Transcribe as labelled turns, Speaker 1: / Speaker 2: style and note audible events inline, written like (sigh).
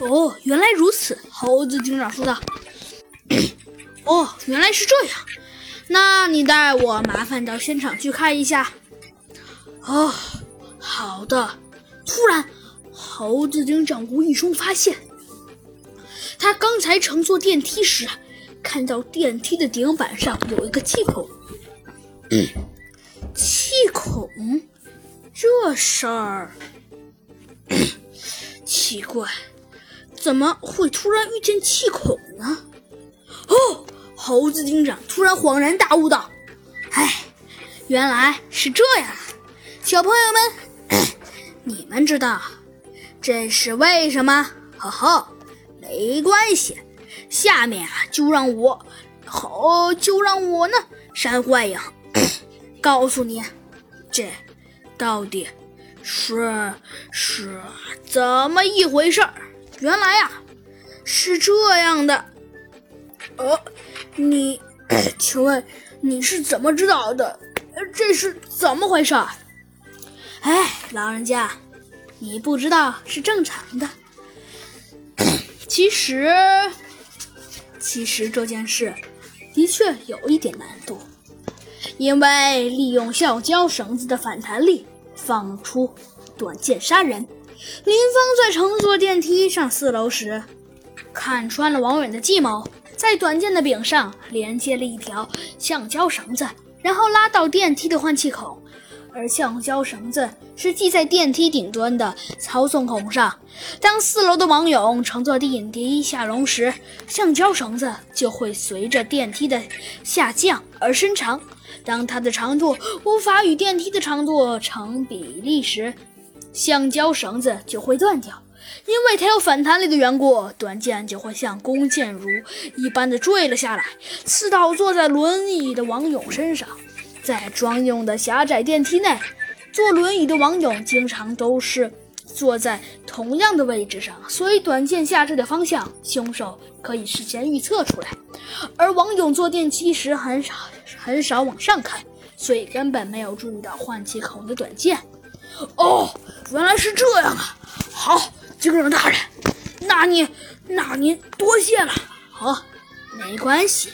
Speaker 1: 哦，原来如此，猴子警长说道。(coughs) 哦，原来是这样，那你带我麻烦到现场去看一下。哦，好的。突然，猴子警长无意中发现，他刚才乘坐电梯时，看到电梯的顶板上有一个气孔。(coughs) 气孔，这事儿 (coughs) 奇怪，怎么会突然遇见气孔呢？哦，猴子警长突然恍然大悟道：“哎，原来是这样啊，小朋友们，(clears throat) 你们知道这是为什么？呵呵，没关系，下面啊就让我，好，就让我呢，山幻影。(clears throat) ”告诉你，这到底是是怎么一回事儿？原来啊，是这样的。呃，你，(clears throat) 请问你是怎么知道的？这是怎么回事？哎，老人家，你不知道是正常的。(clears throat) 其实，其实这件事的确有一点难度。因为利用橡胶绳子的反弹力放出短剑杀人，林峰在乘坐电梯上四楼时，看穿了王远的计谋，在短剑的柄上连接了一条橡胶绳子，然后拉到电梯的换气口。而橡胶绳子是系在电梯顶端的操纵孔上。当四楼的王勇乘坐电梯下楼时，橡胶绳子就会随着电梯的下降而伸长。当它的长度无法与电梯的长度成比例时，橡胶绳子就会断掉。因为它有反弹力的缘故，短剑就会像弓箭如一般的坠了下来，刺到坐在轮椅的王勇身上。在专用的狭窄电梯内，坐轮椅的王勇经常都是坐在同样的位置上，所以短剑下坠的方向，凶手可以事先预测出来。而王勇坐电梯时很少很少往上看，所以根本没有注意到换气口的短剑。哦，原来是这样啊！好，警长大人，那您那您多谢了。好，没关系。